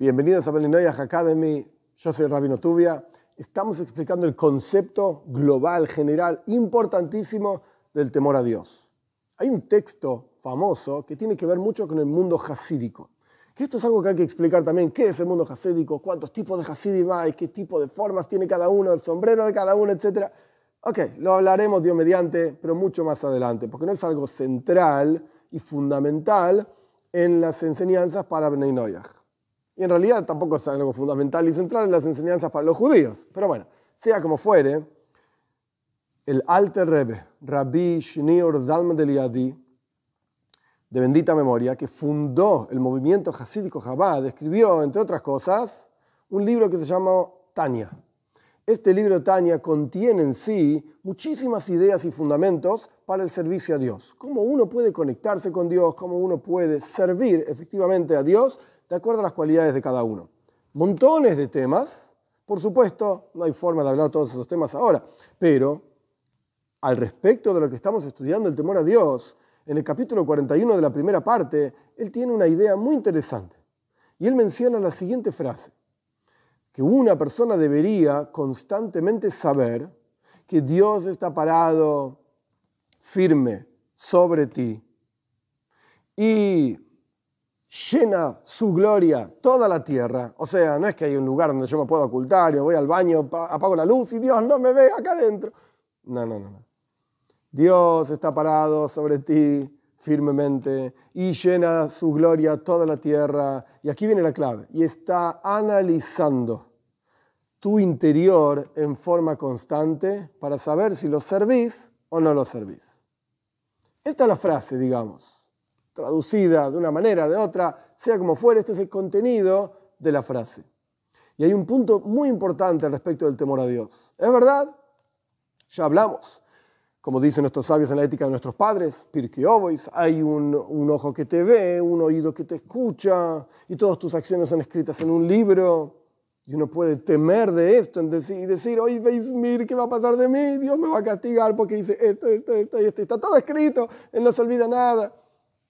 Bienvenidos a Belinoyah Academy. Yo soy Rabino Tubia. Estamos explicando el concepto global, general, importantísimo del temor a Dios. Hay un texto famoso que tiene que ver mucho con el mundo hasídico. Que esto es algo que hay que explicar también. ¿Qué es el mundo hasídico? ¿Cuántos tipos de hasidim hay? ¿Qué tipo de formas tiene cada uno? ¿El sombrero de cada uno? Etcétera. Ok, lo hablaremos Dios mediante, pero mucho más adelante, porque no es algo central y fundamental en las enseñanzas para Bnei Noyaj. Y en realidad tampoco es algo fundamental y central en las enseñanzas para los judíos. Pero bueno, sea como fuere, el Alter Rebbe, Rabbi Shneur Zalman de Liadi, de bendita memoria, que fundó el movimiento hasídico Chabad, escribió, entre otras cosas, un libro que se llama Tania. Este libro Tania contiene en sí muchísimas ideas y fundamentos para el servicio a Dios. Cómo uno puede conectarse con Dios, cómo uno puede servir efectivamente a Dios de acuerdo a las cualidades de cada uno. Montones de temas, por supuesto, no hay forma de hablar todos esos temas ahora, pero al respecto de lo que estamos estudiando, el temor a Dios, en el capítulo 41 de la primera parte, él tiene una idea muy interesante. Y él menciona la siguiente frase, que una persona debería constantemente saber que Dios está parado firme sobre ti y llena su gloria toda la tierra. O sea, no es que hay un lugar donde yo me puedo ocultar, yo voy al baño, apago la luz y Dios no me ve acá adentro. No, no, no. Dios está parado sobre ti firmemente y llena su gloria toda la tierra. Y aquí viene la clave. Y está analizando tu interior en forma constante para saber si lo servís o no lo servís. Esta es la frase, digamos, traducida de una manera, de otra, sea como fuere, este es el contenido de la frase. Y hay un punto muy importante respecto del temor a Dios. ¿Es verdad? Ya hablamos. Como dicen nuestros sabios en la ética de nuestros padres, Pirkei hay un, ojo que te ve, un oído que te escucha, y todas tus acciones son escritas en un libro. Y uno puede temer de esto y decir, oye, mir ¿qué va a pasar de mí? Dios me va a castigar porque hice esto, esto, esto y esto. Está todo escrito, Él no se olvida nada.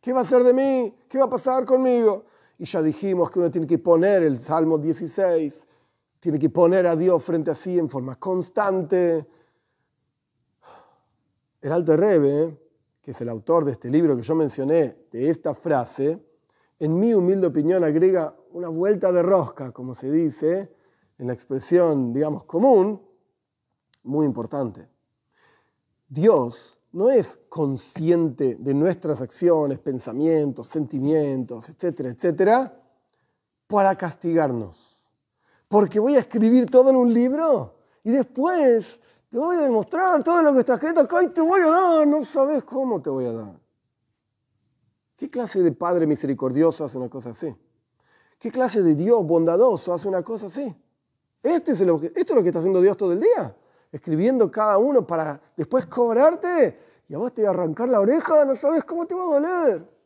¿Qué va a hacer de mí? ¿Qué va a pasar conmigo? Y ya dijimos que uno tiene que poner el Salmo 16, tiene que poner a Dios frente a sí en forma constante. El Alto Rebe, que es el autor de este libro que yo mencioné, de esta frase, en mi humilde opinión agrega una vuelta de rosca, como se dice, en la expresión, digamos, común, muy importante. Dios no es consciente de nuestras acciones, pensamientos, sentimientos, etcétera, etcétera, para castigarnos. Porque voy a escribir todo en un libro y después te voy a demostrar todo lo que está escrito acá y te voy a dar, no sabes cómo te voy a dar. ¿Qué clase de Padre misericordioso hace una cosa así? ¿Qué clase de Dios bondadoso hace una cosa así? Este es esto es lo que está haciendo Dios todo el día, escribiendo cada uno para después cobrarte y a vos te va a arrancar la oreja, no sabes cómo te va a doler.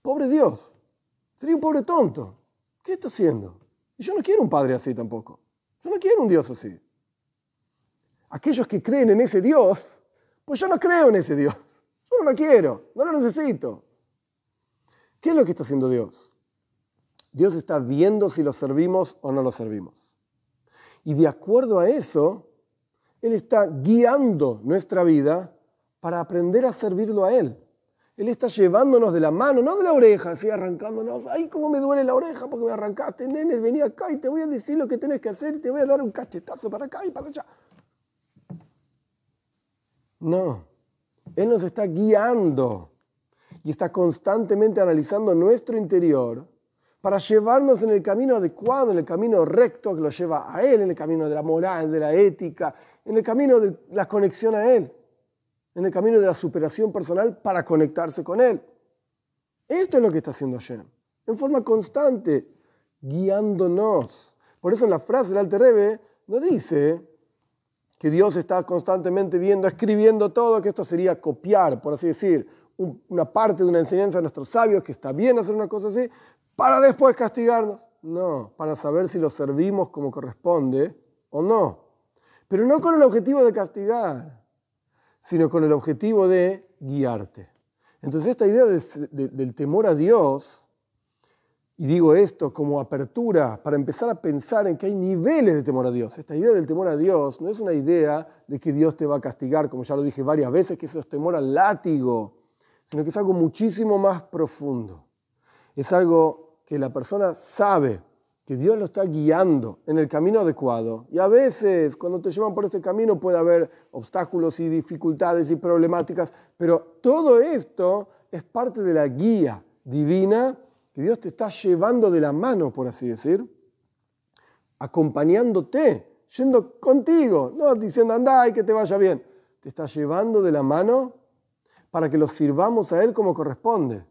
Pobre Dios, sería un pobre tonto. ¿Qué está haciendo? Y yo no quiero un padre así tampoco. Yo no quiero un Dios así. Aquellos que creen en ese Dios, pues yo no creo en ese Dios. Yo no lo quiero, no lo necesito. ¿Qué es lo que está haciendo Dios? Dios está viendo si lo servimos o no lo servimos. Y de acuerdo a eso, Él está guiando nuestra vida para aprender a servirlo a Él. Él está llevándonos de la mano, no de la oreja, así arrancándonos. Ay, cómo me duele la oreja porque me arrancaste, nene, vení acá y te voy a decir lo que tenés que hacer, te voy a dar un cachetazo para acá y para allá. No, Él nos está guiando y está constantemente analizando nuestro interior para llevarnos en el camino adecuado, en el camino recto que lo lleva a Él, en el camino de la moral, de la ética, en el camino de la conexión a Él, en el camino de la superación personal para conectarse con Él. Esto es lo que está haciendo Hashem, en forma constante, guiándonos. Por eso en la frase del Alter Rebbe no dice que Dios está constantemente viendo, escribiendo todo, que esto sería copiar, por así decir, una parte de una enseñanza de nuestros sabios, que está bien hacer una cosa así, para después castigarnos. No, para saber si lo servimos como corresponde o no. Pero no con el objetivo de castigar, sino con el objetivo de guiarte. Entonces esta idea del temor a Dios Y digo esto como apertura para empezar a pensar en que hay niveles de temor a Dios. Esta idea del temor a Dios no es una idea de que Dios te va a castigar, como ya lo dije varias veces, que eso es temor al látigo, sino que es algo muchísimo más profundo. Es algo que la persona sabe que Dios lo está guiando en el camino adecuado. Y a veces, cuando te llevan por este camino, puede haber obstáculos y dificultades y problemáticas, pero todo esto es parte de la guía divina que Dios te está llevando de la mano, por así decir, acompañándote, yendo contigo, no diciendo anda y que te vaya bien. Te está llevando de la mano para que lo sirvamos a Él como corresponde.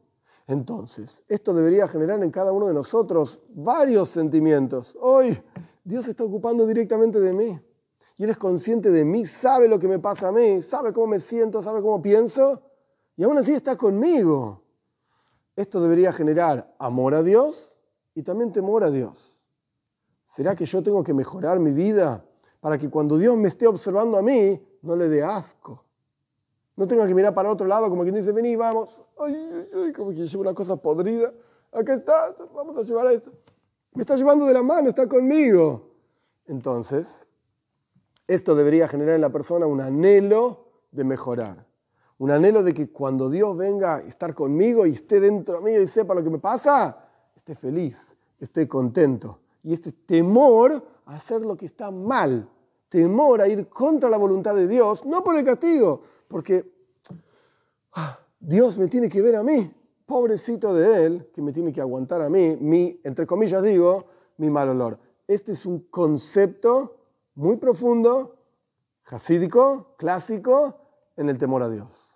Entonces, esto debería generar en cada uno de nosotros varios sentimientos. Hoy Dios está ocupando directamente de mí. Y Él es consciente de mí, sabe lo que me pasa a mí, sabe cómo me siento, sabe cómo pienso. Y aún así está conmigo. Esto debería generar amor a Dios y también temor a Dios. ¿Será que yo tengo que mejorar mi vida para que cuando Dios me esté observando a mí no le dé asco? No tenga que mirar para otro lado como quien dice, vení, vamos, ay, ay, como que lleva una cosa podrida, acá está, vamos a llevar esto. Me está llevando de la mano, está conmigo. Entonces, esto debería generar en la persona un anhelo de mejorar. Un anhelo de que cuando Dios venga a estar conmigo y esté dentro mío y sepa lo que me pasa, esté feliz, esté contento. Y este temor a hacer lo que está mal, temor a ir contra la voluntad de Dios, no por el castigo, porque ah, Dios me tiene que ver a mí, pobrecito de Él, que me tiene que aguantar a mí, mi, entre comillas digo, mi mal olor. Este es un concepto muy profundo, jasídico, clásico, en el temor a Dios.